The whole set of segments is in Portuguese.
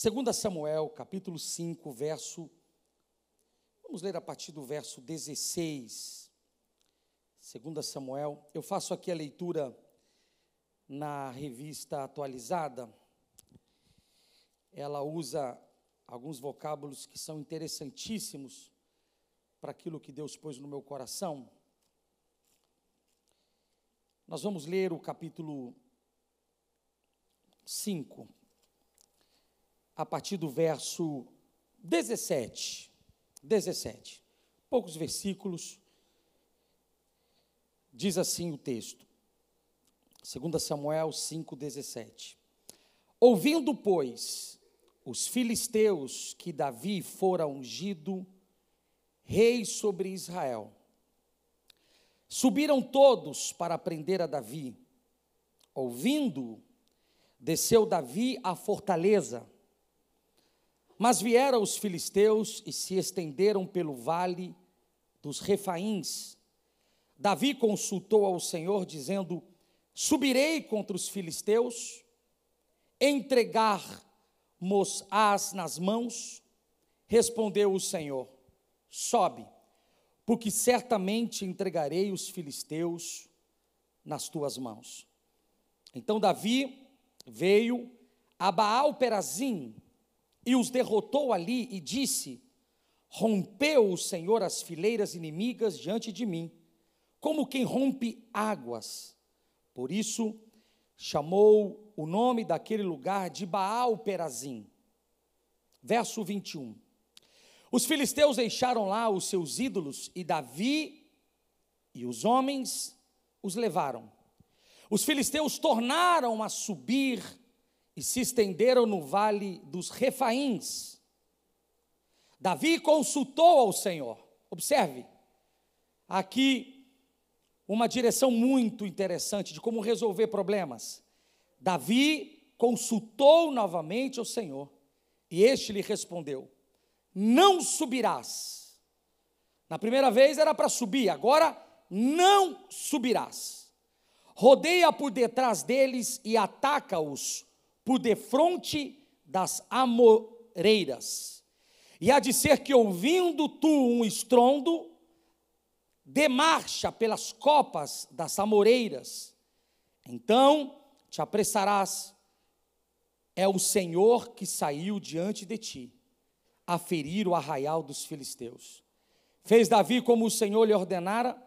2 Samuel, capítulo 5, verso. Vamos ler a partir do verso 16. 2 Samuel. Eu faço aqui a leitura na revista atualizada. Ela usa alguns vocábulos que são interessantíssimos para aquilo que Deus pôs no meu coração. Nós vamos ler o capítulo 5, a partir do verso 17. 17. Poucos versículos. Diz assim o texto. 2 Samuel 5,17. Ouvindo, pois, os filisteus que Davi fora ungido rei sobre Israel, subiram todos para prender a Davi. Ouvindo, desceu Davi à fortaleza mas vieram os filisteus e se estenderam pelo vale dos Refaíns. Davi consultou ao Senhor, dizendo: Subirei contra os filisteus, entregar-mos-ás nas mãos. Respondeu o Senhor: Sobe, porque certamente entregarei os filisteus nas tuas mãos. Então Davi veio a Baal-Perazim, e os derrotou ali e disse: Rompeu o Senhor as fileiras inimigas diante de mim, como quem rompe águas. Por isso chamou o nome daquele lugar de Baal Perazim. Verso 21. Os filisteus deixaram lá os seus ídolos e Davi e os homens os levaram. Os filisteus tornaram a subir e se estenderam no vale dos Refaíns. Davi consultou ao Senhor. Observe, aqui uma direção muito interessante de como resolver problemas. Davi consultou novamente ao Senhor e este lhe respondeu: Não subirás. Na primeira vez era para subir, agora não subirás. Rodeia por detrás deles e ataca-os por defronte das amoreiras. E há de ser que, ouvindo tu um estrondo, de marcha pelas copas das amoreiras, então te apressarás. É o Senhor que saiu diante de ti, a ferir o arraial dos filisteus. Fez Davi como o Senhor lhe ordenara,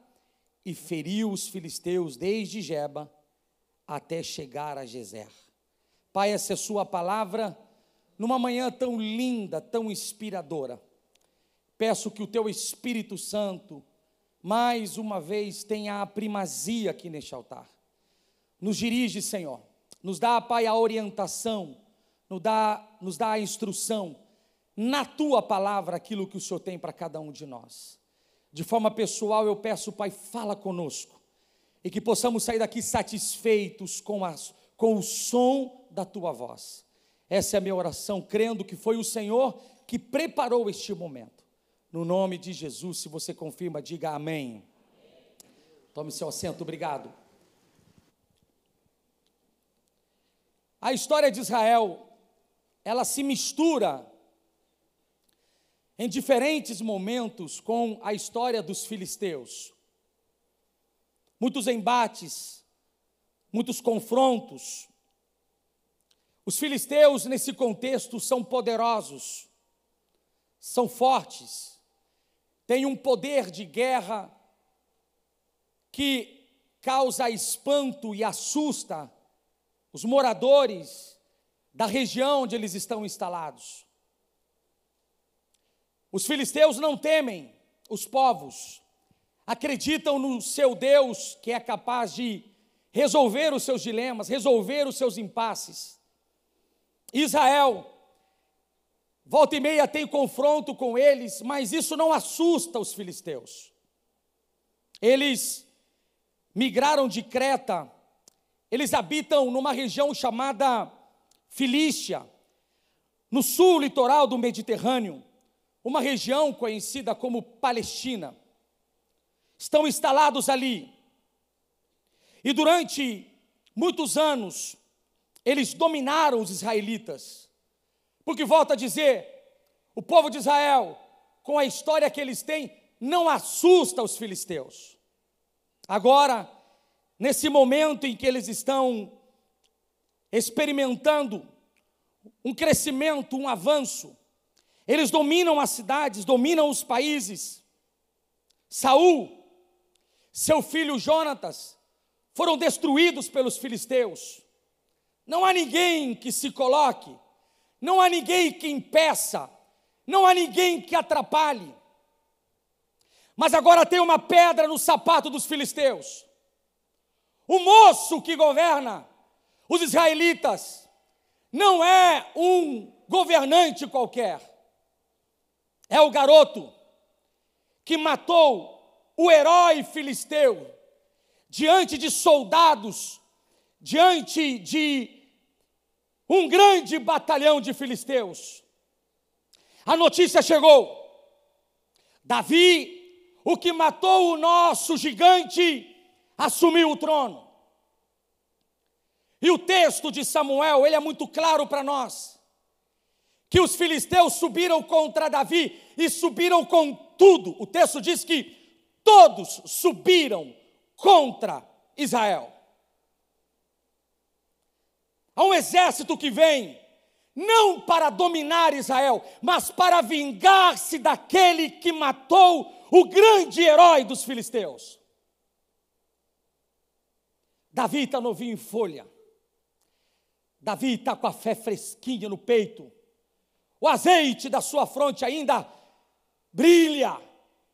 e feriu os filisteus desde Jeba até chegar a Gezer. Pai, essa é a Sua palavra, numa manhã tão linda, tão inspiradora. Peço que o Teu Espírito Santo, mais uma vez, tenha a primazia aqui neste altar. Nos dirige, Senhor. Nos dá, Pai, a orientação, nos dá, nos dá a instrução, na Tua palavra, aquilo que o Senhor tem para cada um de nós. De forma pessoal, eu peço, Pai, fala conosco e que possamos sair daqui satisfeitos com, as, com o som da tua voz. Essa é a minha oração, crendo que foi o Senhor que preparou este momento. No nome de Jesus, se você confirma, diga amém. Tome seu assento, obrigado. A história de Israel, ela se mistura em diferentes momentos com a história dos filisteus. Muitos embates, muitos confrontos, os filisteus, nesse contexto, são poderosos, são fortes, têm um poder de guerra que causa espanto e assusta os moradores da região onde eles estão instalados. Os filisteus não temem os povos, acreditam no seu Deus que é capaz de resolver os seus dilemas, resolver os seus impasses. Israel, volta e meia tem confronto com eles, mas isso não assusta os filisteus. Eles migraram de Creta, eles habitam numa região chamada Filístia, no sul litoral do Mediterrâneo, uma região conhecida como Palestina. Estão instalados ali. E durante muitos anos, eles dominaram os israelitas. Porque volta a dizer, o povo de Israel, com a história que eles têm, não assusta os filisteus. Agora, nesse momento em que eles estão experimentando um crescimento, um avanço, eles dominam as cidades, dominam os países. Saul, seu filho Jonatas, foram destruídos pelos filisteus. Não há ninguém que se coloque, não há ninguém que impeça, não há ninguém que atrapalhe. Mas agora tem uma pedra no sapato dos filisteus. O moço que governa os israelitas não é um governante qualquer, é o garoto que matou o herói filisteu diante de soldados, diante de um grande batalhão de filisteus. A notícia chegou: Davi o que matou o nosso gigante, assumiu o trono. E o texto de Samuel, ele é muito claro para nós. Que os filisteus subiram contra Davi e subiram com tudo. O texto diz que todos subiram contra Israel. Há um exército que vem não para dominar Israel, mas para vingar-se daquele que matou o grande herói dos filisteus. Davi está novinho em folha. Davi está com a fé fresquinha no peito. O azeite da sua fronte ainda brilha.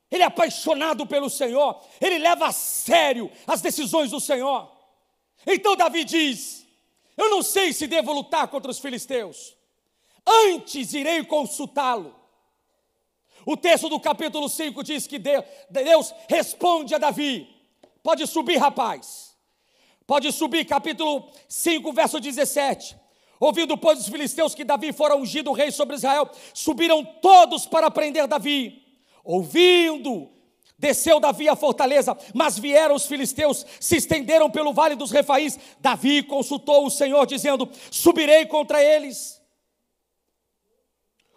Ele é apaixonado pelo Senhor. Ele leva a sério as decisões do Senhor. Então Davi diz: Eu não sei se devo lutar contra os filisteus. Antes irei consultá-lo. O texto do capítulo 5 diz que Deus responde a Davi: Pode subir, rapaz. Pode subir, capítulo 5, verso 17. Ouvindo, pois, os filisteus que Davi fora ungido rei sobre Israel, subiram todos para prender Davi. Ouvindo, desceu Davi à fortaleza, mas vieram os filisteus, se estenderam pelo vale dos refaís. Davi consultou o Senhor, dizendo: Subirei contra eles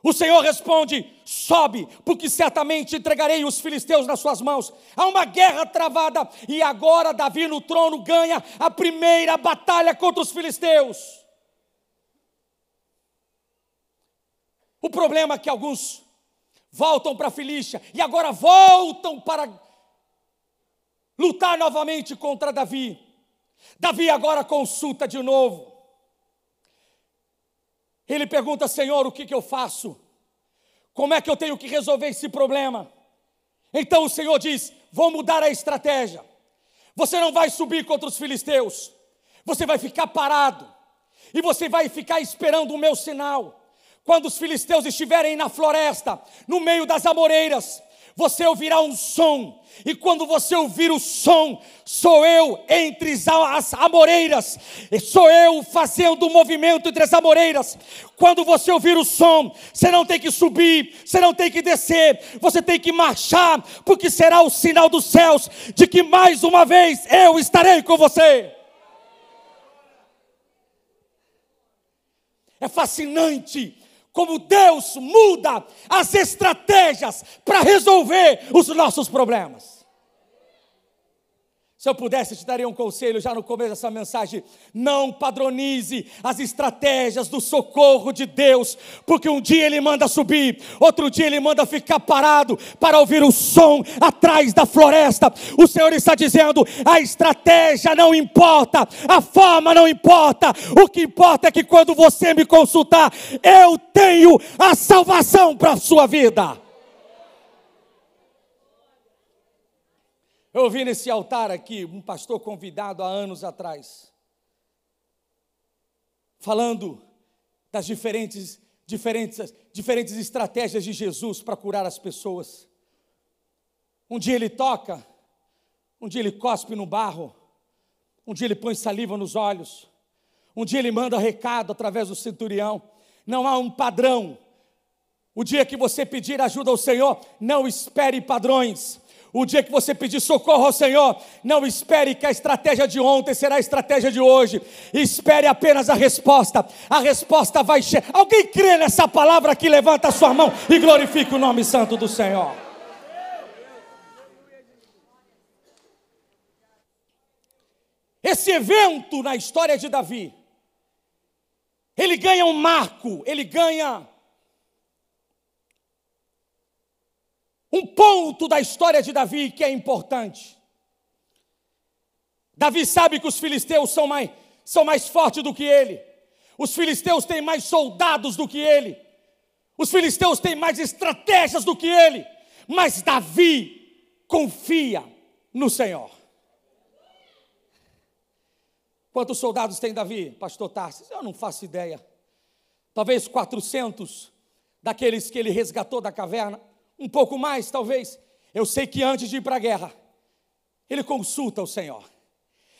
o Senhor responde: sobe, porque certamente entregarei os filisteus nas suas mãos. Há uma guerra travada e agora Davi no trono ganha a primeira batalha contra os filisteus. O problema é que alguns voltam para a Filístia e agora voltam para lutar novamente contra Davi. Davi agora consulta de novo. Ele pergunta: Senhor, o que, que eu faço? Como é que eu tenho que resolver esse problema? Então o Senhor diz: Vou mudar a estratégia. Você não vai subir contra os filisteus, você vai ficar parado e você vai ficar esperando o meu sinal. Quando os filisteus estiverem na floresta, no meio das amoreiras, você ouvirá um som, e quando você ouvir o som, sou eu entre as amoreiras, sou eu fazendo o movimento entre as amoreiras. Quando você ouvir o som, você não tem que subir, você não tem que descer, você tem que marchar, porque será o sinal dos céus de que mais uma vez eu estarei com você. É fascinante como Deus muda as estratégias para resolver os nossos problemas. Se eu pudesse, te daria um conselho já no começo dessa mensagem: não padronize as estratégias do socorro de Deus, porque um dia Ele manda subir, outro dia Ele manda ficar parado para ouvir o som atrás da floresta. O Senhor está dizendo: a estratégia não importa, a forma não importa, o que importa é que quando você me consultar, eu tenho a salvação para a sua vida. Eu ouvi nesse altar aqui um pastor convidado há anos atrás, falando das diferentes, diferentes, diferentes estratégias de Jesus para curar as pessoas. Um dia ele toca, um dia ele cospe no barro, um dia ele põe saliva nos olhos, um dia ele manda recado através do centurião. Não há um padrão. O dia que você pedir ajuda ao Senhor, não espere padrões O dia que você pedir socorro ao Senhor, não espere que a estratégia de ontem será a estratégia de hoje. Espere apenas a resposta. A resposta vai chegar. Alguém crê nessa palavra que levanta a sua mão e glorifique o nome santo do Senhor. Esse evento na história de Davi, ele ganha um marco, ele ganha um ponto da história de Davi que é importante. Davi sabe que os filisteus são mais, são mais fortes do que ele. Os filisteus têm mais soldados do que ele. Os filisteus têm mais estratégias do que ele. Mas Davi confia no Senhor. Quantos soldados tem Davi, pastor Tarsis? Eu não faço ideia. Talvez 400 daqueles que ele resgatou da caverna um pouco mais, talvez. Eu sei que antes de ir para a guerra, ele consulta o Senhor.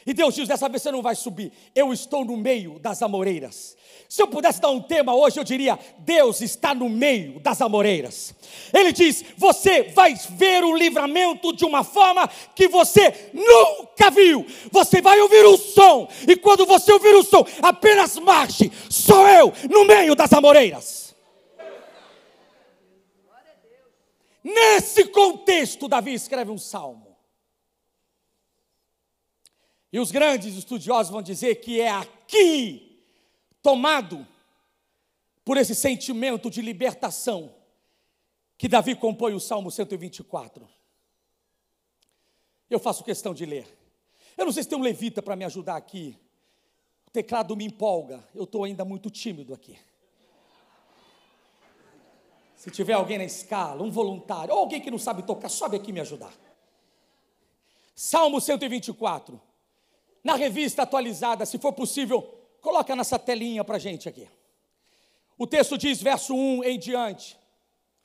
E Deus diz: dessa vez você não vai subir, eu estou no meio das amoreiras. Se eu pudesse dar um tema hoje, eu diria: Deus está no meio das amoreiras. Ele diz: você vai ver o livramento de uma forma que você nunca viu. Você vai ouvir o som, e quando você ouvir o som, apenas marche, sou eu no meio das amoreiras. Nesse contexto, Davi escreve um salmo. E os grandes estudiosos vão dizer que é aqui, tomado por esse sentimento de libertação, que Davi compõe o Salmo 124. Eu faço questão de ler. Eu não sei se tem um levita para me ajudar aqui. O teclado me empolga, eu estou ainda muito tímido aqui. Se tiver alguém na escala, um voluntário, ou alguém que não sabe tocar, sobe aqui me ajudar. Salmo 124. Na revista atualizada, se for possível, coloca nessa telinha para gente aqui. O texto diz, verso 1 em diante.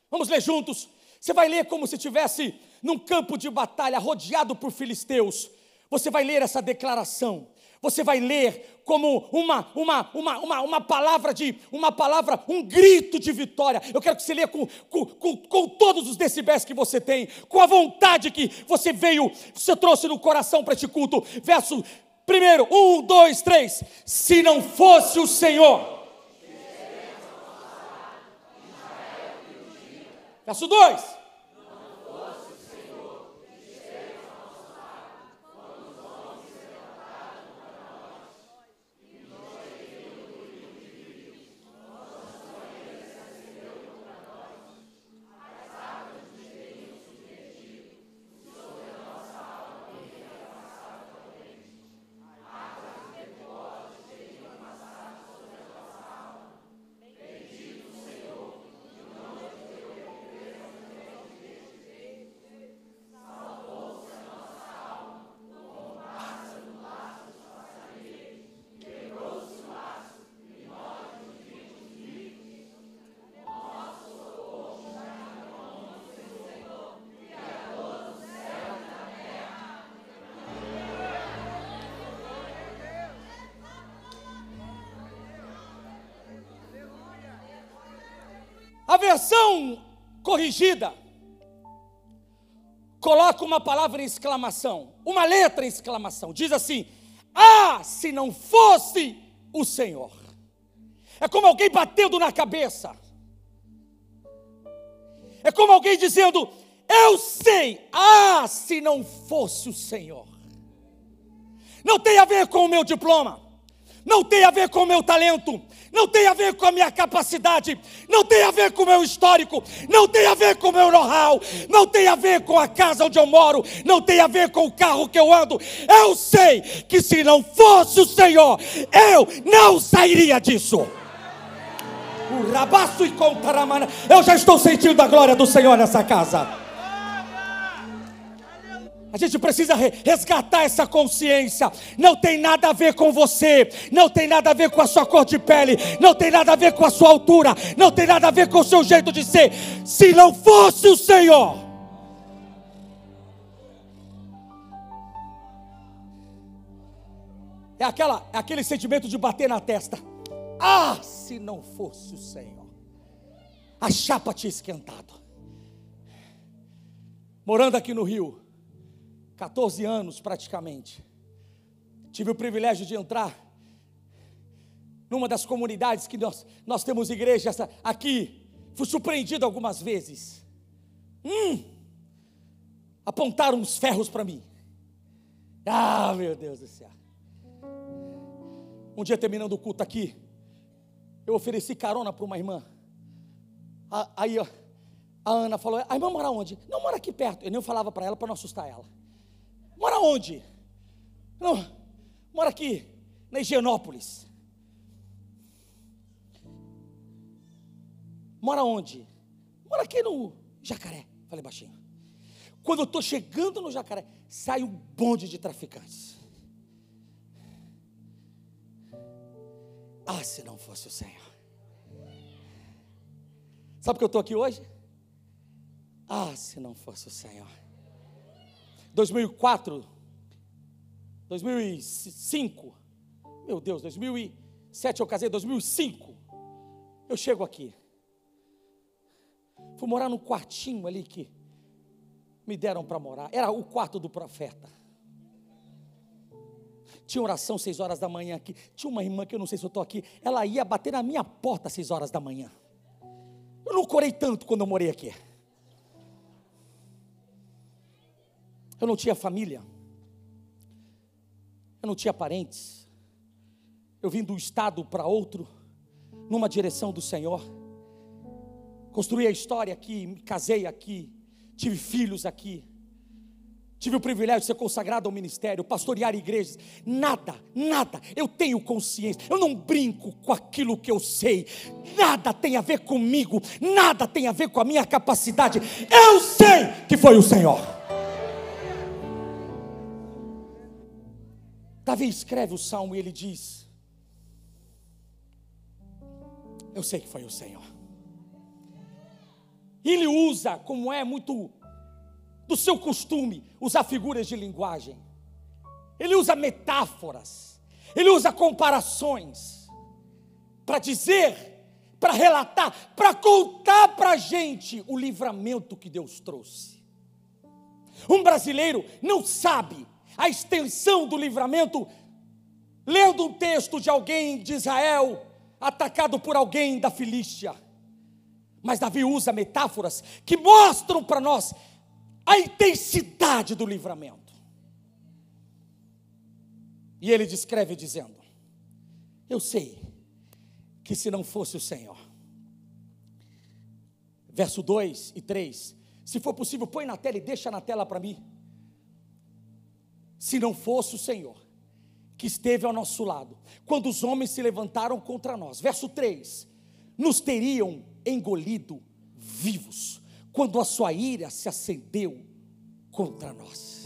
Vamos ler juntos. Você vai ler como se estivesse num campo de batalha, rodeado por filisteus. Você vai ler essa declaração você vai ler como uma, uma, uma, uma, uma palavra de, uma palavra, um grito de vitória. Eu quero que você leia com, com, com, com todos os decibéis que você tem, com a vontade que você veio, você trouxe no coração para este culto. Verso primeiro, um, dois, três. Se não fosse o Senhor. Verso 2. Versão corrigida coloca uma palavra em exclamação, uma letra em exclamação. Diz assim: Ah, se não fosse o Senhor. É como alguém batendo na cabeça. É como alguém dizendo: Eu sei, ah, se não fosse o Senhor. Não tem a ver com o meu diploma, não tem a ver com o meu talento, não tem a ver com a minha capacidade, não tem a ver com o meu histórico, não tem a ver com o meu know-how, não tem a ver com a casa onde eu moro, não tem a ver com o carro que eu ando. Eu sei que se não fosse o Senhor, eu não sairia disso. O rabaço e contaramana. Eu já estou sentindo a glória do Senhor nessa casa. A gente precisa resgatar essa consciência. Não tem nada a ver com você, não tem nada a ver com a sua cor de pele, não tem nada a ver com a sua altura, não tem nada a ver com o seu jeito de ser. Se não fosse o Senhor, é, aquela, é aquele sentimento de bater na testa. Ah, se não fosse o Senhor, a chapa tinha esquentado. morando aqui no Rio, 14 anos praticamente, tive o privilégio de entrar numa das comunidades que nós, nós temos igreja aqui, fui surpreendido algumas vezes. Hum, apontaram uns ferros para mim. Ah, meu Deus do céu. Um dia terminando o culto aqui, eu ofereci carona para uma irmã. Aí a Ana falou: A irmã mora onde? Não, mora aqui perto. Eu nem falava para ela para não assustar ela. Mora onde? Não, mora aqui, na Higienópolis. Mora onde? Mora aqui no Jacaré. Falei baixinho. Quando eu estou chegando no Jacaré, sai um bonde de traficantes. Ah, se não fosse o Senhor. Sabe que eu estou aqui hoje? Ah, se não fosse o Senhor. 2004, 2005, meu Deus, 2007 eu casei, 2005, eu chego aqui. Fui morar num quartinho ali que me deram para morar. Era o quarto do profeta. Tinha oração seis horas da manhã aqui. Tinha uma irmã que eu não sei se eu estou aqui. Ela ia bater na minha porta seis horas da manhã. Eu não corei tanto quando eu morei aqui. Eu não tinha família. Eu não tinha parentes. Eu vim um estado para outro, numa direção do Senhor. Construí a história aqui, me casei aqui, tive filhos aqui. Tive o privilégio de ser consagrado ao ministério, pastorear igrejas. Nada, nada, eu tenho consciência. Eu não brinco com aquilo que eu sei. Nada tem a ver comigo, nada tem a ver com a minha capacidade. Eu sei que foi o Senhor. Davi escreve o salmo e ele diz: Eu sei que foi o Senhor. Ele usa, como é muito do seu costume, usar figuras de linguagem. Ele usa metáforas. Ele usa comparações para dizer, para relatar, para contar para a gente o livramento que Deus trouxe. Um brasileiro não sabe a extensão do livramento lendo um texto de alguém de Israel atacado por alguém da Filístia. Mas Davi usa metáforas que mostram para nós a intensidade do livramento. E ele descreve dizendo: Eu sei que se não fosse o Senhor. Verso 2 e 3. Se for possível, põe na tela e deixa na tela para mim. Se não fosse o Senhor que esteve ao nosso lado, quando os homens se levantaram contra nós. Verso 3: Nos teriam engolido vivos, quando a sua ira se acendeu contra nós.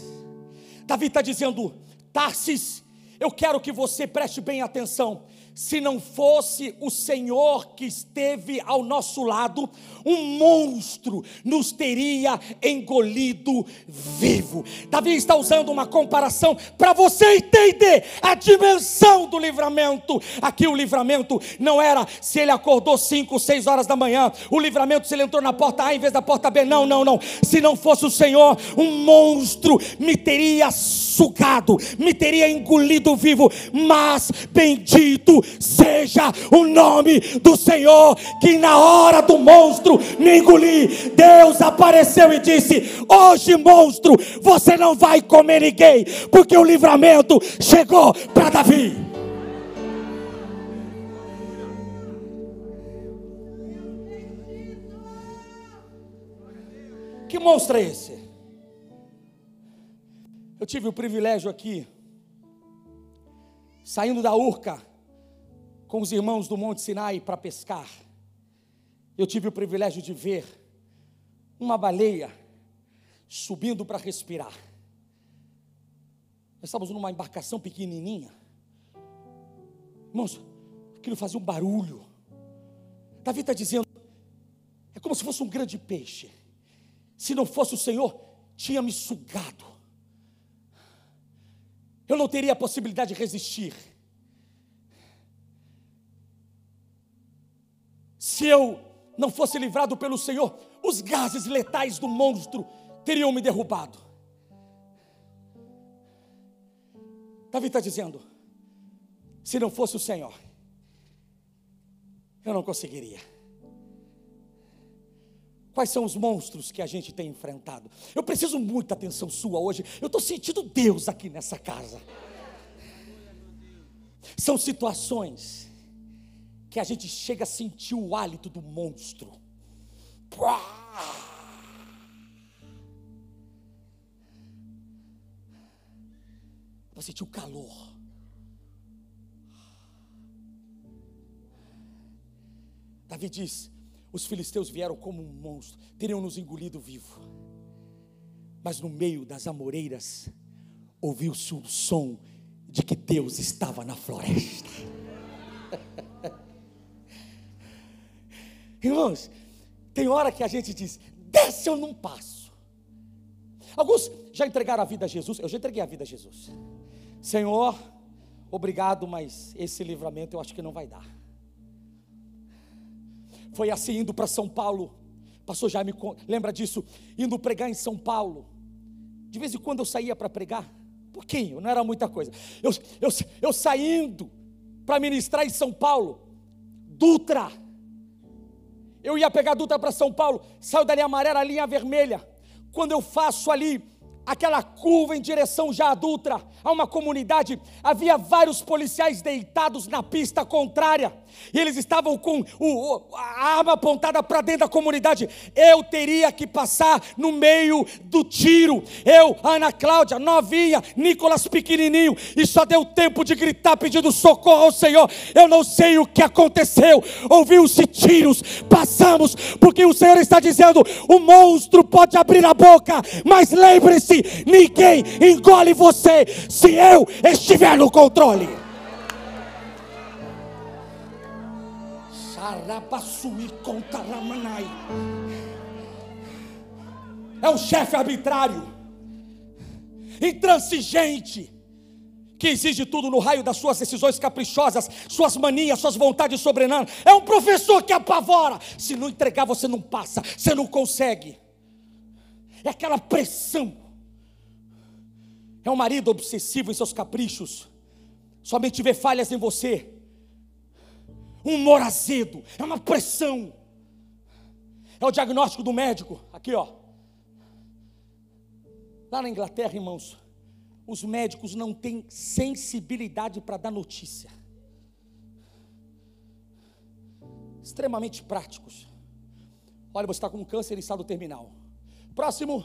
Davi está dizendo: Tarsis, eu quero que você preste bem atenção se não fosse o Senhor que esteve ao nosso lado, um monstro nos teria engolido vivo. Davi está usando uma comparação para você entender a dimensão do livramento. Aqui o livramento não era se ele acordou 5, 6 horas da manhã, o livramento se ele entrou na porta A em vez da porta B. Não, não, não. Se não fosse o Senhor, um monstro me teria sugado, me teria engolido vivo. Mas bendito seja o nome do Senhor, que na hora do monstro me engolir, Deus apareceu e disse: Hoje, monstro, você não vai comer ninguém, porque o livramento chegou para Davi. Que monstro é esse? Eu tive o privilégio aqui, saindo da Urca, com os irmãos do Monte Sinai para pescar. Eu tive o privilégio de ver uma baleia subindo para respirar. Nós estávamos numa embarcação pequenininha. Irmãos, aquilo fazia um barulho. Davi está dizendo: é como se fosse um grande peixe. Se não fosse o Senhor, tinha me sugado. Eu não teria a possibilidade de resistir. Se eu não fosse livrado pelo Senhor, os gases letais do monstro teriam me derrubado. Davi está dizendo: se não fosse o Senhor, eu não conseguiria. Quais são os monstros que a gente tem enfrentado? Eu preciso muita atenção sua hoje. Eu estou sentindo Deus aqui nessa casa. São situações que a gente chega a sentir o hálito do monstro. Vai sentir o calor. Davi diz: os filisteus vieram como um monstro, teriam nos engolido vivo. Mas no meio das amoreiras, ouviu-se o som de que Deus estava na floresta. Irmãos, tem hora que a gente diz: desce eu não passo. Alguns já entregaram a vida a Jesus, eu já entreguei a vida a Jesus. Senhor, obrigado, mas esse livramento eu acho que não vai dar. Foi assim indo para São Paulo. Pastor Jaime lembra disso, indo pregar em São Paulo. De vez em quando eu saía para pregar, pouquinho, não era muita coisa. Eu, eu, eu saindo para ministrar em São Paulo, Dutra. Eu ia pegar Dutra para São Paulo, saio da linha amarela, linha vermelha. Quando eu faço ali aquela curva em direção já adulta, a uma comunidade, havia vários policiais deitados na pista contrária, e eles estavam com o, a arma apontada para dentro da comunidade. Eu teria que passar no meio do tiro. Eu, Ana Cláudia, novinha, Nicolas pequenininho, e só deu tempo de gritar pedindo socorro ao Senhor. Eu não sei o que aconteceu. Ouviu-se tiros, passamos, porque o Senhor está dizendo: o monstro pode abrir a boca, mas lembre-se, ninguém engole você se eu estiver no controle. É um chefe arbitrário, intransigente, que exige tudo no raio das suas decisões caprichosas, suas manias, suas vontades sobrenaturais. É um professor que apavora. Se não entregar, você não passa, você não consegue. É aquela pressão. É um marido obsessivo em seus caprichos. Somente vê falhas em você um humor azedo, é uma pressão. É o diagnóstico do médico, aqui ó. Lá na Inglaterra, irmãos, os médicos não têm sensibilidade para dar notícia. Extremamente práticos. Olha, você está com câncer em estado terminal. Próximo.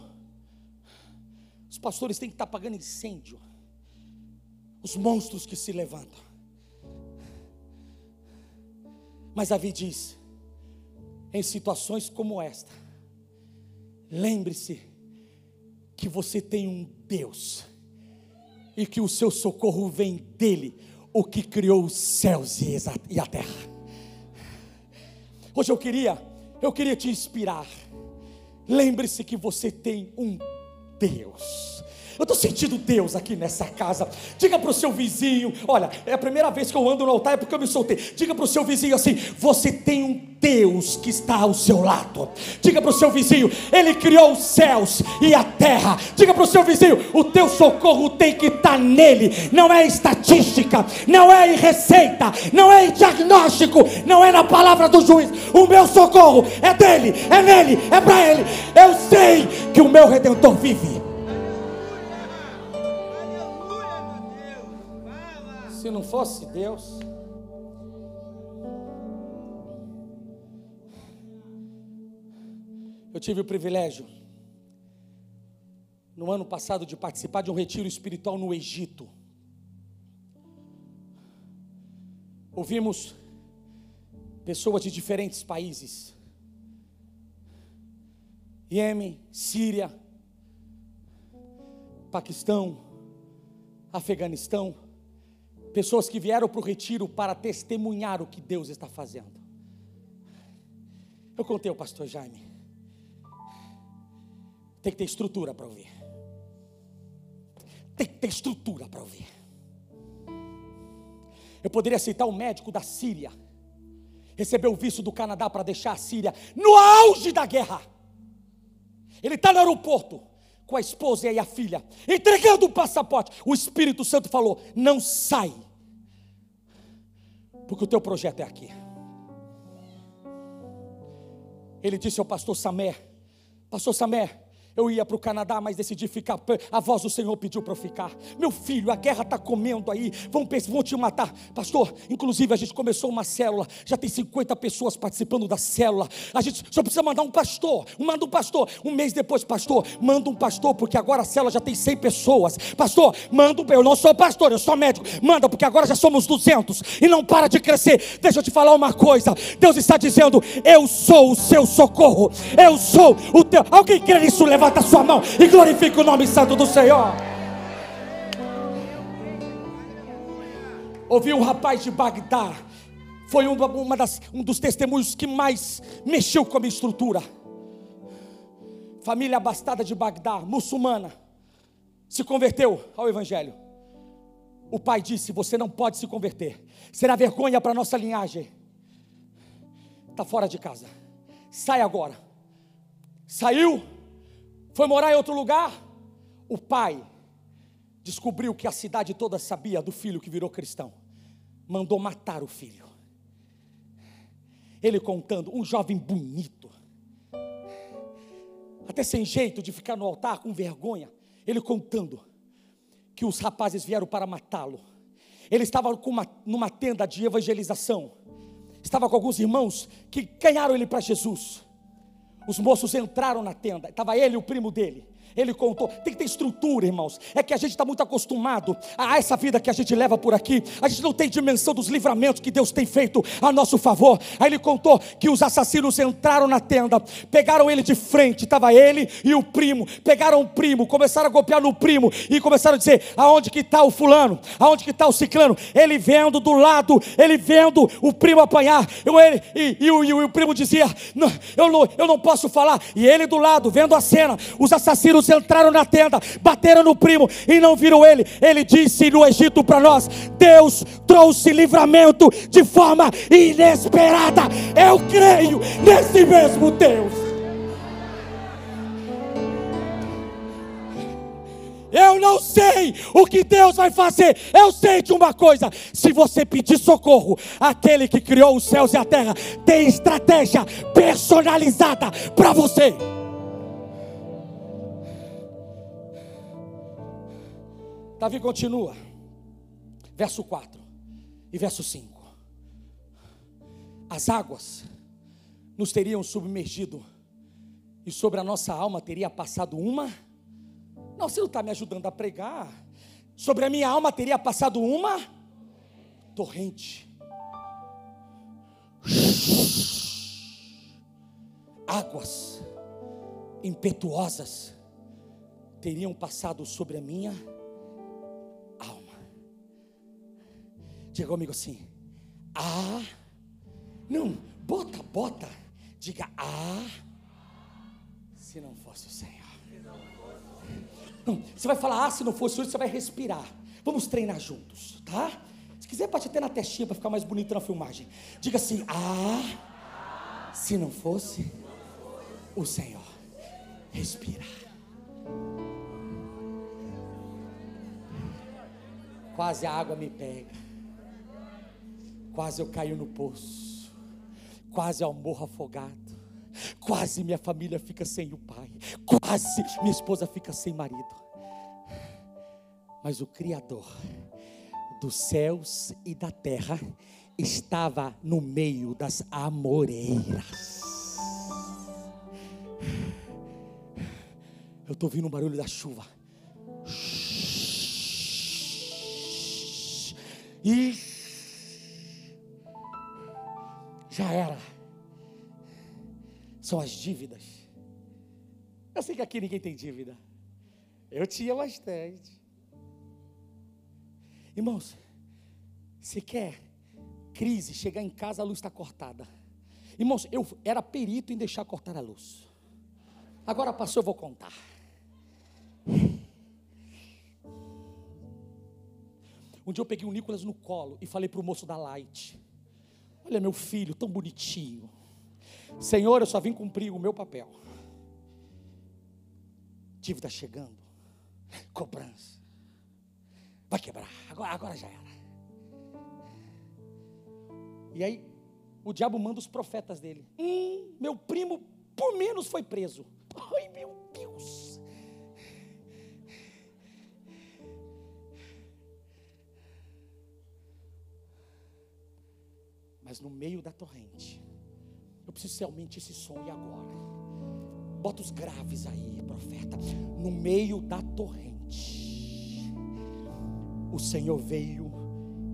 Os pastores têm que estar pagando incêndio. Os monstros que se levantam. Mas Davi diz: em situações como esta, lembre-se que você tem um Deus e que o seu socorro vem dele, o que criou os céus e a terra. Hoje eu queria, eu queria te inspirar. Lembre-se que você tem um Deus eu estou sentindo Deus aqui nessa casa. Diga para o seu vizinho: olha, é a primeira vez que eu ando no altar, é porque eu me soltei. Diga para o seu vizinho assim: você tem um Deus que está ao seu lado. Diga para o seu vizinho: Ele criou os céus e a terra. Diga para o seu vizinho: o teu socorro tem que estar nele. Não é estatística, não é em receita, não é em diagnóstico, não é na palavra do juiz. O meu socorro é dele, é nele, é para ele. Eu sei que o meu redentor vive. Se não fosse Deus, eu tive o privilégio, no ano passado, de participar de um retiro espiritual no Egito. Ouvimos pessoas de diferentes países: Iêmen, Síria, Paquistão, Afeganistão pessoas que vieram para o retiro para testemunhar o que Deus está fazendo. Eu contei ao pastor Jaime. Tem que ter estrutura para ouvir. Tem que ter estrutura para ouvir. Eu poderia aceitar o médico da Síria, receber o visto do Canadá para deixar a Síria no auge da guerra. Ele está no aeroporto com a esposa e a filha, entregando o passaporte. O Espírito Santo falou: Não sai, porque o teu projeto é aqui. Ele disse ao pastor Samé: Pastor Samé, eu ia para o Canadá, mas decidi ficar. A voz do Senhor pediu para eu ficar. Meu filho, a guerra está comendo aí. Vão, vão te matar. Pastor, inclusive a gente começou uma célula. Já tem 50 pessoas participando da célula. A gente só precisa mandar um pastor. Manda um pastor. Um mês depois, pastor, manda um pastor, porque agora a célula já tem 100 pessoas. Pastor, manda um. Eu não sou pastor, eu sou médico. Manda, porque agora já somos 200. E não para de crescer. Deixa eu te falar uma coisa. Deus está dizendo: Eu sou o seu socorro. Eu sou o teu. Alguém crê nisso? Levanta levanta a sua mão e glorifique o nome santo do Senhor. Ouvi um rapaz de Bagdá, foi uma, uma das, um dos testemunhos que mais mexeu com a minha estrutura. Família abastada de Bagdá, muçulmana, se converteu ao Evangelho. O pai disse: Você não pode se converter, será vergonha para a nossa linhagem. Está fora de casa, sai agora. Saiu, foi morar em outro lugar. O pai descobriu que a cidade toda sabia do filho que virou cristão. Mandou matar o filho. Ele contando, um jovem bonito, até sem jeito de ficar no altar, com vergonha. Ele contando que os rapazes vieram para matá-lo. Ele estava uma, numa tenda de evangelização. Estava com alguns irmãos que ganharam ele para Jesus. Os moços entraram na tenda, estava ele e o primo dele. Ele contou, tem que ter estrutura, irmãos. É que a gente está muito acostumado a essa vida que a gente leva por aqui. A gente não tem dimensão dos livramentos que Deus tem feito a nosso favor. Aí ele contou que os assassinos entraram na tenda, pegaram ele de frente, estava ele e o primo. Pegaram o primo, começaram a golpear no primo e começaram a dizer: aonde que está o fulano? Aonde que está o ciclano? Ele vendo do lado, ele vendo o primo apanhar. Eu, ele, e, e, e, e o primo dizia: não, eu, não, eu não posso falar. E ele do lado, vendo a cena, os assassinos entraram na tenda, bateram no primo e não viram ele. Ele disse no Egito para nós: Deus trouxe livramento de forma inesperada. Eu creio nesse mesmo Deus. Eu não sei o que Deus vai fazer. Eu sei de uma coisa: se você pedir socorro, aquele que criou os céus e a terra tem estratégia personalizada para você. Davi continua, verso 4 e verso 5. As águas nos teriam submergido e sobre a nossa alma teria passado uma. Não, você não está me ajudando a pregar. Sobre a minha alma teria passado uma torrente. Águas impetuosas teriam passado sobre a minha Diga comigo assim. Ah. Não, bota, bota. Diga ah. Se não fosse o Senhor. Não, você vai falar ah, se não fosse hoje, você vai respirar. Vamos treinar juntos, tá? Se quiser, pode até na testinha para ficar mais bonito na filmagem. Diga assim: Ah, se não fosse o Senhor. Respira. Quase a água me pega. Quase eu caio no poço. Quase eu morro afogado. Quase minha família fica sem o pai. Quase minha esposa fica sem marido. Mas o Criador dos céus e da terra estava no meio das amoreiras. Eu estou ouvindo o barulho da chuva. E já era. São as dívidas. Eu sei que aqui ninguém tem dívida. Eu tinha bastante. Irmãos, se quer crise, chegar em casa, a luz está cortada. Irmãos, eu era perito em deixar cortar a luz. Agora passou, eu vou contar. Um dia eu peguei o Nicolas no colo e falei para o moço da Light. Olha, meu filho, tão bonitinho. Senhor, eu só vim cumprir o meu papel. Dívida chegando, cobrança. Vai quebrar, agora, agora já era. E aí, o diabo manda os profetas dele. Hum, meu primo, por menos, foi preso. Mas no meio da torrente, eu preciso ser aumente esse som e agora. Bota os graves aí, profeta. No meio da torrente, o Senhor veio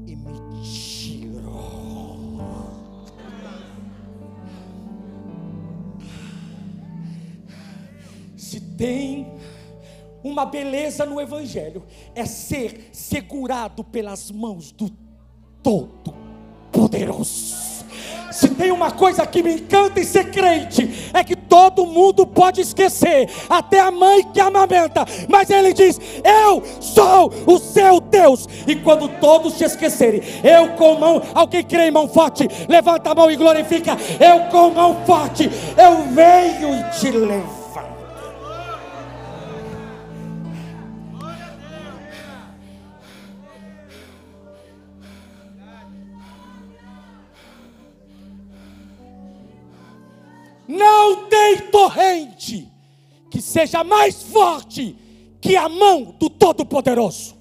e me tirou. Se tem uma beleza no Evangelho, é ser segurado pelas mãos do Todo-Poderoso. Se tem uma coisa que me encanta em ser crente, é que todo mundo pode esquecer, até a mãe que amamenta, mas ele diz: Eu sou o seu Deus. E quando todos te esquecerem, eu com mão, alguém crê em mão forte, levanta a mão e glorifica. Eu com mão forte, eu venho e te levo. Não tem torrente que seja mais forte que a mão do Todo-Poderoso.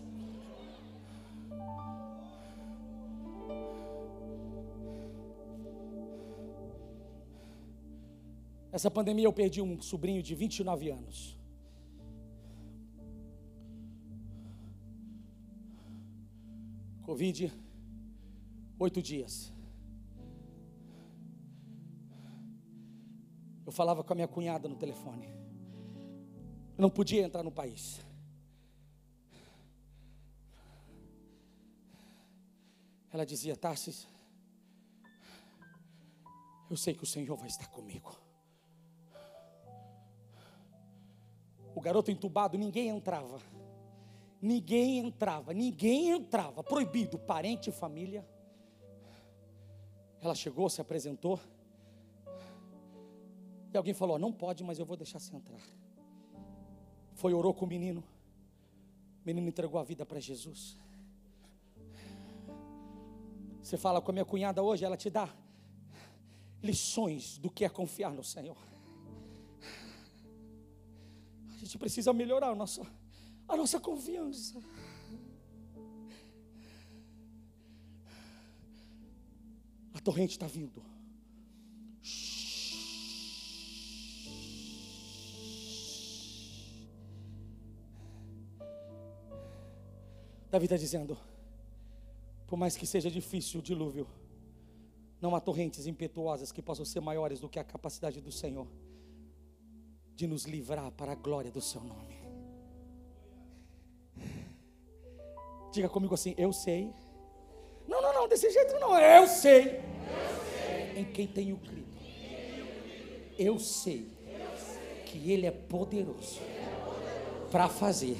Essa pandemia eu perdi um sobrinho de 29 anos. Covid, oito dias. Eu falava com a minha cunhada no telefone. Eu não podia entrar no país. Ela dizia: Tarsis, eu sei que o Senhor vai estar comigo. O garoto entubado, ninguém entrava. Ninguém entrava, ninguém entrava. Proibido, parente e família. Ela chegou, se apresentou. E alguém falou: Não pode, mas eu vou deixar você entrar. Foi, orou com o menino. O menino entregou a vida para Jesus. Você fala com a minha cunhada hoje, ela te dá lições do que é confiar no Senhor. A gente precisa melhorar a nossa, a nossa confiança. A torrente está vindo. Davi está dizendo: por mais que seja difícil o dilúvio, não há torrentes impetuosas que possam ser maiores do que a capacidade do Senhor de nos livrar para a glória do Seu nome. Diga comigo assim: Eu sei. Não, não, não, desse jeito não. Eu sei. Eu sei. Em quem tenho crido. Eu sei que Ele é poderoso para fazer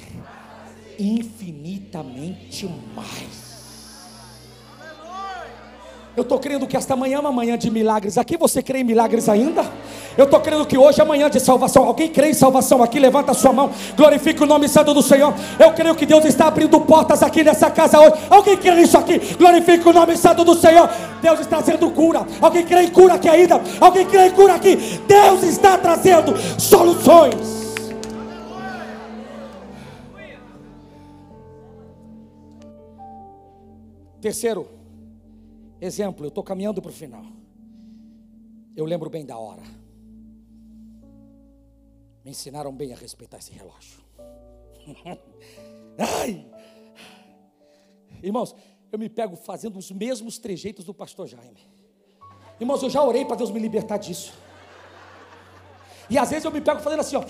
infinitamente mais. Eu estou crendo que esta manhã é uma manhã de milagres. Aqui você crê em milagres ainda? Eu estou crendo que hoje é manhã de salvação. Alguém crê em salvação aqui? Levanta a sua mão. Glorifique o nome santo do Senhor. Eu creio que Deus está abrindo portas aqui nessa casa hoje. Alguém crê nisso aqui? Glorifique o nome santo do Senhor. Deus está trazendo cura. Alguém crê em cura aqui ainda? Alguém crê em cura aqui? Deus está trazendo soluções. Terceiro exemplo, eu estou caminhando para o final. Eu lembro bem da hora. Me ensinaram bem a respeitar esse relógio. Ai! Irmãos, eu me pego fazendo os mesmos trejeitos do pastor Jaime. Irmãos, eu já orei para Deus me libertar disso. E às vezes eu me pego fazendo assim, ó.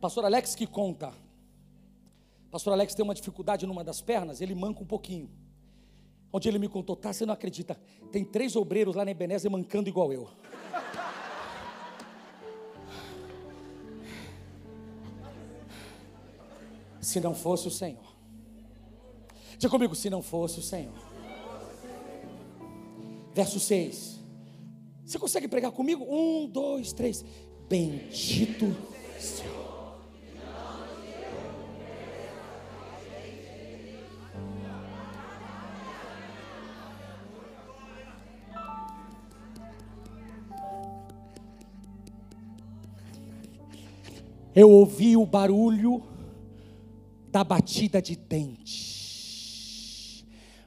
Pastor Alex que conta. Pastor Alex tem uma dificuldade numa das pernas, ele manca um pouquinho. Onde ele me contou, tá, você não acredita, tem três obreiros lá na Ebenezer mancando igual eu. Se não fosse o Senhor. Diga comigo, se não fosse o Senhor. Verso 6. Você consegue pregar comigo? Um, dois, três. Bendito Senhor. Eu ouvi o barulho da batida de dente,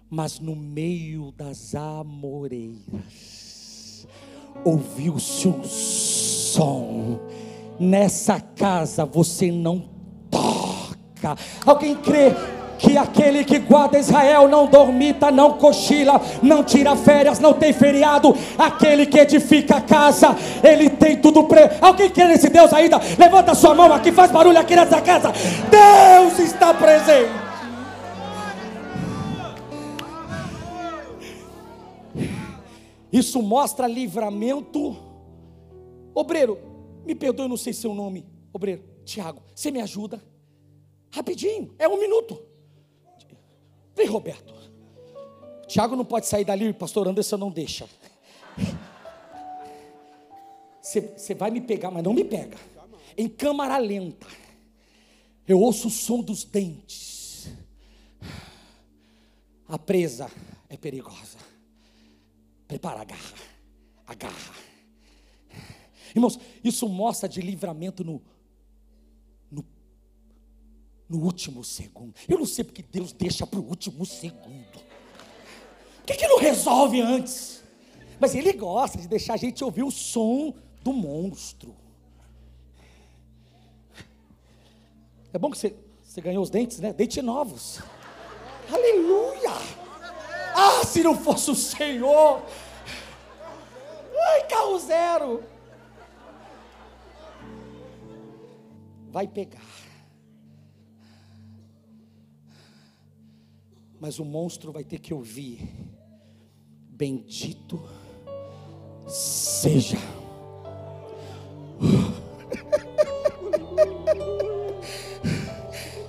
mas no meio das amoreiras ouviu-se um som. Nessa casa você não toca. Alguém crê que aquele que guarda Israel não dormita, não cochila, não tira férias, não tem feriado. Aquele que edifica a casa, ele tem tudo pre. Alguém quer nesse Deus ainda? Levanta sua mão aqui, faz barulho aqui nessa casa. Deus está presente. Isso mostra livramento. Obreiro, me perdoe, eu não sei seu nome. Obreiro, Tiago, você me ajuda? Rapidinho, é um minuto. Vem, Roberto. Tiago não pode sair dali, pastor Anderson não deixa. Você vai me pegar, mas não me pega. Em câmara lenta. Eu ouço o som dos dentes. A presa é perigosa. Prepara a garra. A garra. Irmãos, isso mostra de livramento no no último segundo. Eu não sei porque Deus deixa para o último segundo. Por que, que não resolve antes? Mas Ele gosta de deixar a gente ouvir o som do monstro. É bom que você, você ganhou os dentes, né? Dentes novos. Aleluia! Ah, se não fosse o Senhor! Ai, carro zero! Vai pegar. Mas o monstro vai ter que ouvir: Bendito seja.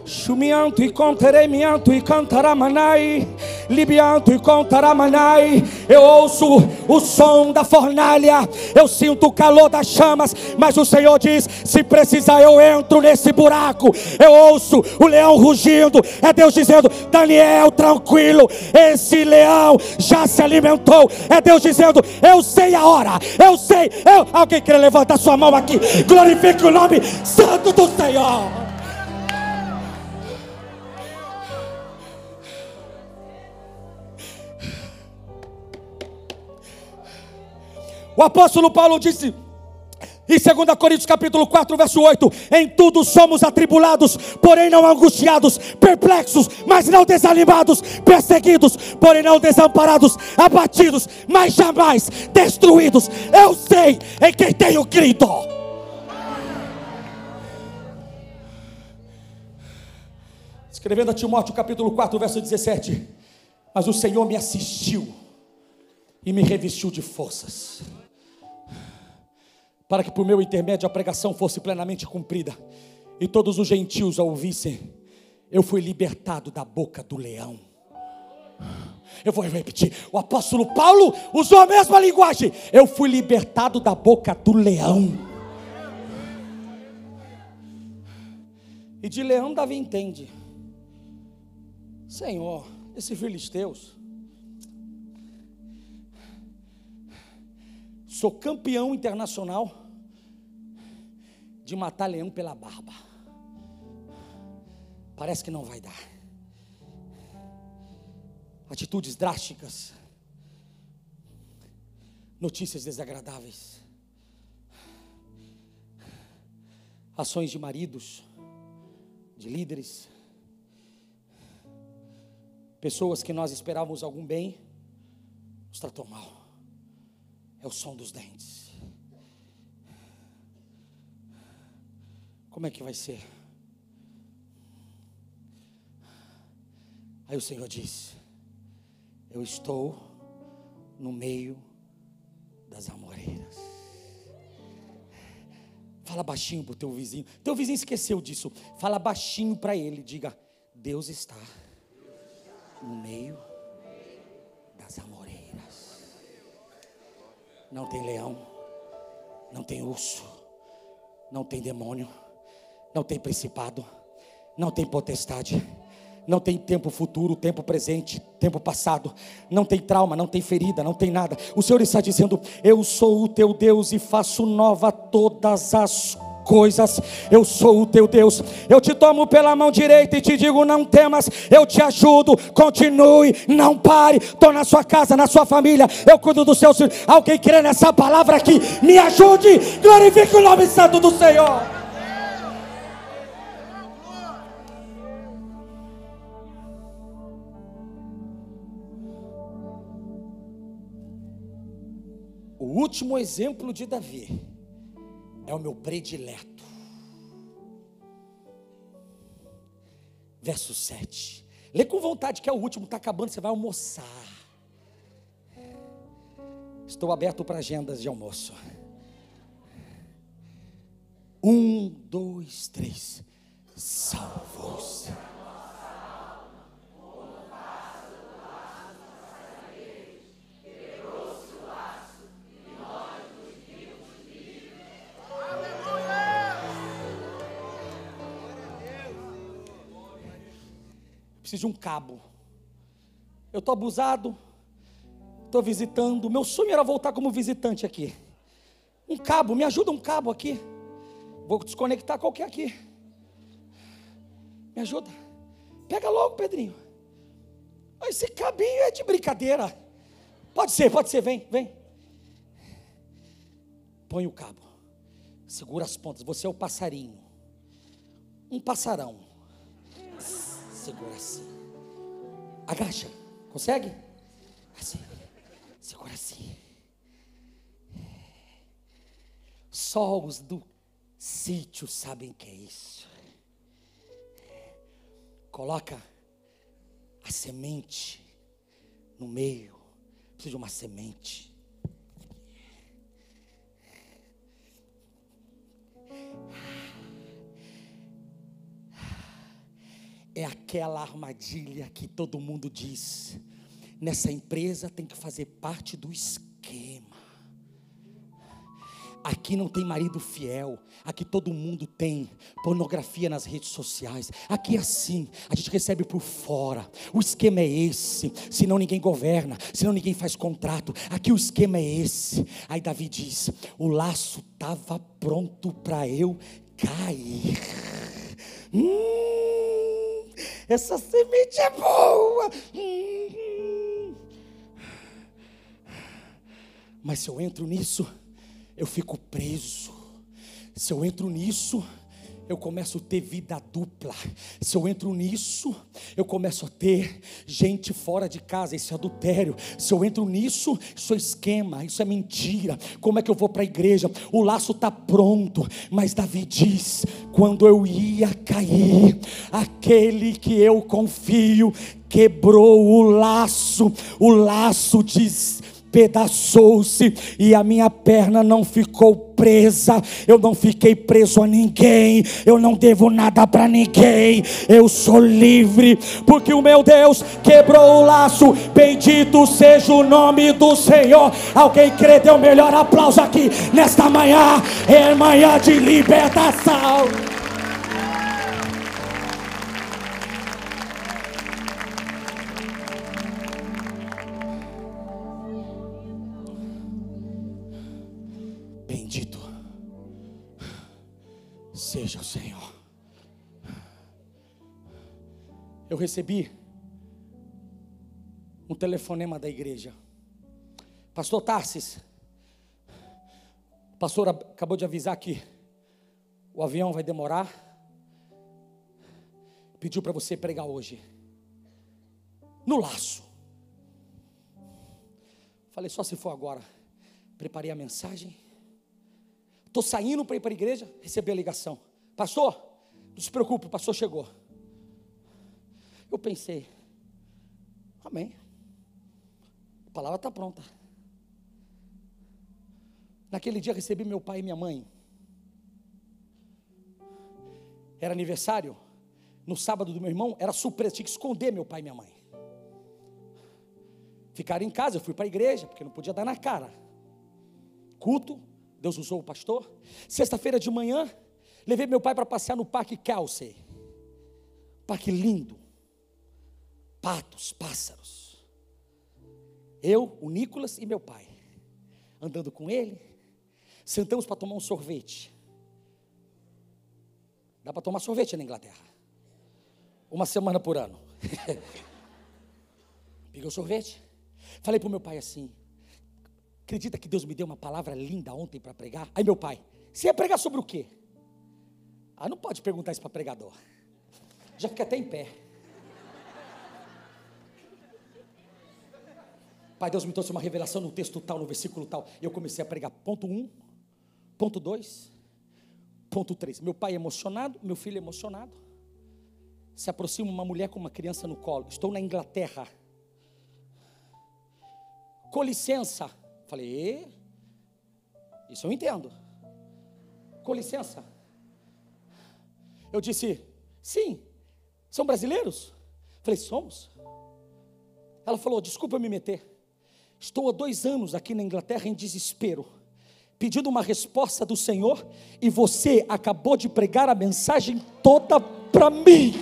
Chumianto e conteremianto e cantaramanai libianto e contaramanai. Eu ouço o som da fornalha, eu sinto o calor das chamas, mas o Senhor diz: se precisar, eu entro nesse buraco. Eu ouço o leão rugindo, é Deus dizendo: Daniel, tranquilo, esse leão já se alimentou. É Deus dizendo: eu sei a hora, eu sei. Eu... Alguém quer levantar sua mão aqui? Glorifique o nome santo do Senhor. O apóstolo Paulo disse em 2 Coríntios capítulo 4, verso 8: Em tudo somos atribulados, porém não angustiados, perplexos, mas não desanimados, perseguidos, porém não desamparados, abatidos, mas jamais destruídos. Eu sei em quem tenho crido. Escrevendo a Timóteo capítulo 4, verso 17: Mas o Senhor me assistiu e me revestiu de forças para que por meu intermédio a pregação fosse plenamente cumprida e todos os gentios a ouvissem. Eu fui libertado da boca do leão. Eu vou repetir. O apóstolo Paulo usou a mesma linguagem. Eu fui libertado da boca do leão. E de leão Davi entende. Senhor, esses filisteus. Sou campeão internacional de matar leão pela barba. Parece que não vai dar. Atitudes drásticas. Notícias desagradáveis. Ações de maridos, de líderes. Pessoas que nós esperávamos algum bem, nos tratou mal. É o som dos dentes. Como é que vai ser? Aí o Senhor disse: Eu estou no meio das amoreiras. Fala baixinho para o teu vizinho. Teu vizinho esqueceu disso. Fala baixinho para ele. Diga: Deus está no meio das amoreiras. Não tem leão, não tem urso, não tem demônio, não tem principado, não tem potestade não tem tempo futuro, tempo presente, tempo passado. Não tem trauma, não tem ferida, não tem nada. O Senhor está dizendo: Eu sou o teu Deus e faço nova todas as coisas. Eu sou o teu Deus. Eu te tomo pela mão direita e te digo: não temas, eu te ajudo. Continue, não pare. Estou na sua casa, na sua família. Eu cuido dos seus filhos. Alguém crê nessa palavra aqui? Me ajude. Glorifique o nome santo do Senhor. Último exemplo de Davi é o meu predileto. Verso 7. Lê com vontade, que é o último, está acabando, você vai almoçar. Estou aberto para agendas de almoço. Um, dois, três. Salvou-se. Preciso de um cabo. Eu estou abusado, estou visitando. Meu sonho era voltar como visitante aqui. Um cabo, me ajuda um cabo aqui. Vou desconectar qualquer aqui. Me ajuda. Pega logo, Pedrinho. Esse cabinho é de brincadeira. Pode ser, pode ser, vem, vem. Põe o cabo. Segura as pontas. Você é o passarinho. Um passarão Segura assim. Agacha. Consegue? Assim. Segura assim. Só os do sítio sabem que é isso. Coloca a semente no meio. Precisa de uma semente. É aquela armadilha que todo mundo diz. Nessa empresa tem que fazer parte do esquema. Aqui não tem marido fiel. Aqui todo mundo tem pornografia nas redes sociais. Aqui é assim, a gente recebe por fora. O esquema é esse. Senão ninguém governa, senão ninguém faz contrato. Aqui o esquema é esse. Aí Davi diz: o laço estava pronto para eu cair. Hum, essa semente é boa. Mas se eu entro nisso, eu fico preso. Se eu entro nisso, eu começo a ter vida dupla. Se eu entro nisso, eu começo a ter gente fora de casa, esse adultério. Se eu entro nisso, isso é esquema, isso é mentira. Como é que eu vou para a igreja? O laço está pronto, mas Davi diz: quando eu ia cair, aquele que eu confio quebrou o laço, o laço diz despedaçou-se e a minha perna não ficou presa. Eu não fiquei preso a ninguém. Eu não devo nada para ninguém. Eu sou livre porque o meu Deus quebrou o laço. Bendito seja o nome do Senhor. Alguém crê? Dê o melhor aplauso aqui nesta manhã. É manhã de libertação. Seja o Senhor. Eu recebi um telefonema da igreja. Pastor Tarsis, o pastor acabou de avisar que o avião vai demorar. Pediu para você pregar hoje. No laço. Falei, só se for agora. Preparei a mensagem. Estou saindo para ir para a igreja, recebi a ligação. Pastor, não se preocupe, o pastor chegou. Eu pensei, amém. A palavra está pronta. Naquele dia recebi meu pai e minha mãe. Era aniversário. No sábado do meu irmão, era surpresa, tinha que esconder meu pai e minha mãe. Ficaram em casa, eu fui para a igreja, porque não podia dar na cara. Culto, Deus usou o pastor. Sexta-feira de manhã, levei meu pai para passear no Parque Kelsey. Parque lindo. Patos, pássaros. Eu, o Nicolas e meu pai. Andando com ele. Sentamos para tomar um sorvete. Dá para tomar sorvete na Inglaterra. Uma semana por ano. Peguei o sorvete. Falei para o meu pai assim: Acredita que Deus me deu uma palavra linda ontem para pregar? Aí meu pai, você ia pregar sobre o quê? Ah, não pode perguntar isso para pregador. Já fica até em pé. Pai, Deus me trouxe uma revelação no texto tal, no versículo tal. E eu comecei a pregar ponto 1, um, ponto 2, ponto 3. Meu pai emocionado, meu filho emocionado. Se aproxima uma mulher com uma criança no colo. Estou na Inglaterra. Com licença. Falei, isso eu entendo. Com licença. Eu disse, sim. São brasileiros? Falei, somos. Ela falou, desculpa me meter. Estou há dois anos aqui na Inglaterra em desespero, pedindo uma resposta do Senhor, e você acabou de pregar a mensagem toda para mim.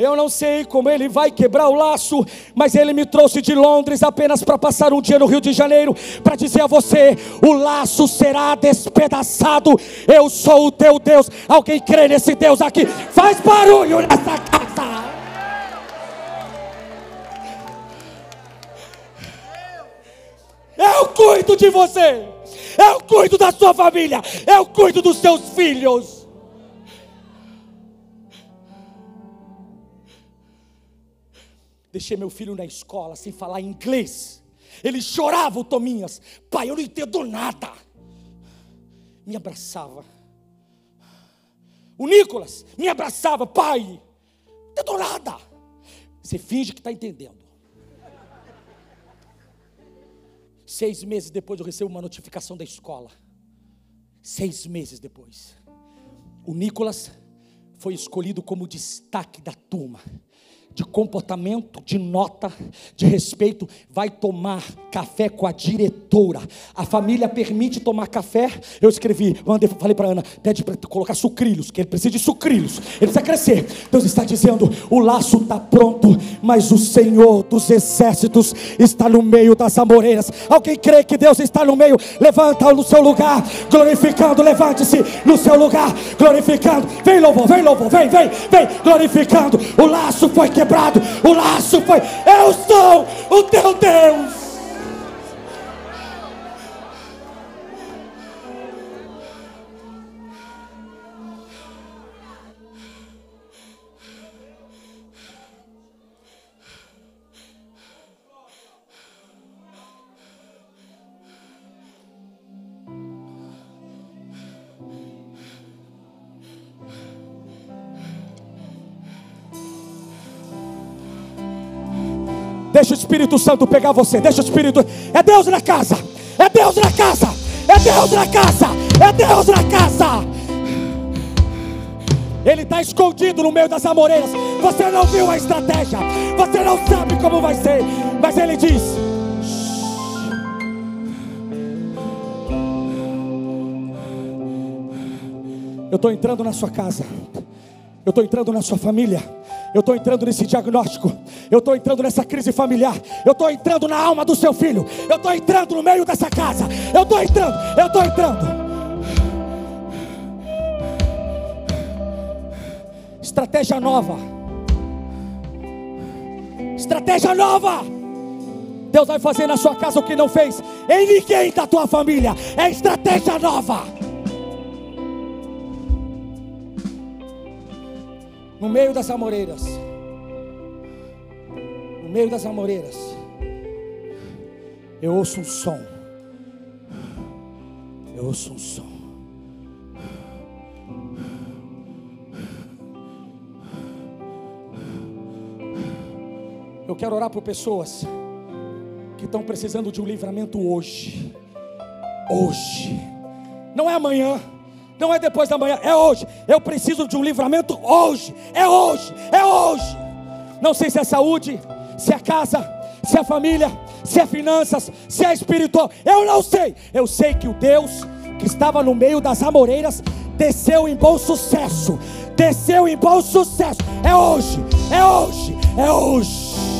Eu não sei como ele vai quebrar o laço, mas ele me trouxe de Londres apenas para passar um dia no Rio de Janeiro, para dizer a você: o laço será despedaçado. Eu sou o teu Deus. Alguém crê nesse Deus aqui? Faz barulho nessa casa. Eu cuido de você. Eu cuido da sua família. Eu cuido dos seus filhos. Deixei meu filho na escola sem falar inglês. Ele chorava, o Tominhas. Pai, eu não entendo nada. Me abraçava. O Nicolas me abraçava. Pai, não entendo nada. Você finge que está entendendo. Seis meses depois eu recebo uma notificação da escola. Seis meses depois. O Nicolas foi escolhido como destaque da turma de comportamento, de nota, de respeito, vai tomar café com a diretora. A família permite tomar café. Eu escrevi, mandei, falei para Ana, pede para colocar sucrilhos, que ele precisa de sucrilhos. Ele precisa crescer. Deus está dizendo, o laço está pronto, mas o Senhor dos exércitos está no meio das amoreiras. Alguém crê que Deus está no meio? Levanta no seu lugar, glorificando, levante-se no seu lugar, glorificando. Vem louvor, vem louvor, vem, vem, vem, glorificando. O laço foi quebrado quebrado, o laço foi: Eu sou o teu Deus. Espírito Santo pegar você. Deixa o Espírito. É Deus na casa. É Deus na casa. É Deus na casa. É Deus na casa. Ele está escondido no meio das amoreiras. Você não viu a estratégia. Você não sabe como vai ser. Mas ele diz: Eu estou entrando na sua casa. Eu estou entrando na sua família. Eu estou entrando nesse diagnóstico. Eu estou entrando nessa crise familiar. Eu estou entrando na alma do seu filho. Eu estou entrando no meio dessa casa. Eu estou entrando. Eu estou entrando. Estratégia nova. Estratégia nova. Deus vai fazer na sua casa o que não fez em ninguém da tua família. É estratégia nova. No meio das amoreiras, no meio das amoreiras, eu ouço um som, eu ouço um som. Eu quero orar por pessoas que estão precisando de um livramento hoje. Hoje. Não é amanhã, Não é depois da manhã, é hoje. Eu preciso de um livramento hoje. É hoje, é hoje. Não sei se é saúde, se é casa, se é família, se é finanças, se é espiritual. Eu não sei. Eu sei que o Deus que estava no meio das amoreiras desceu em bom sucesso. Desceu em bom sucesso. É hoje, é hoje, é hoje.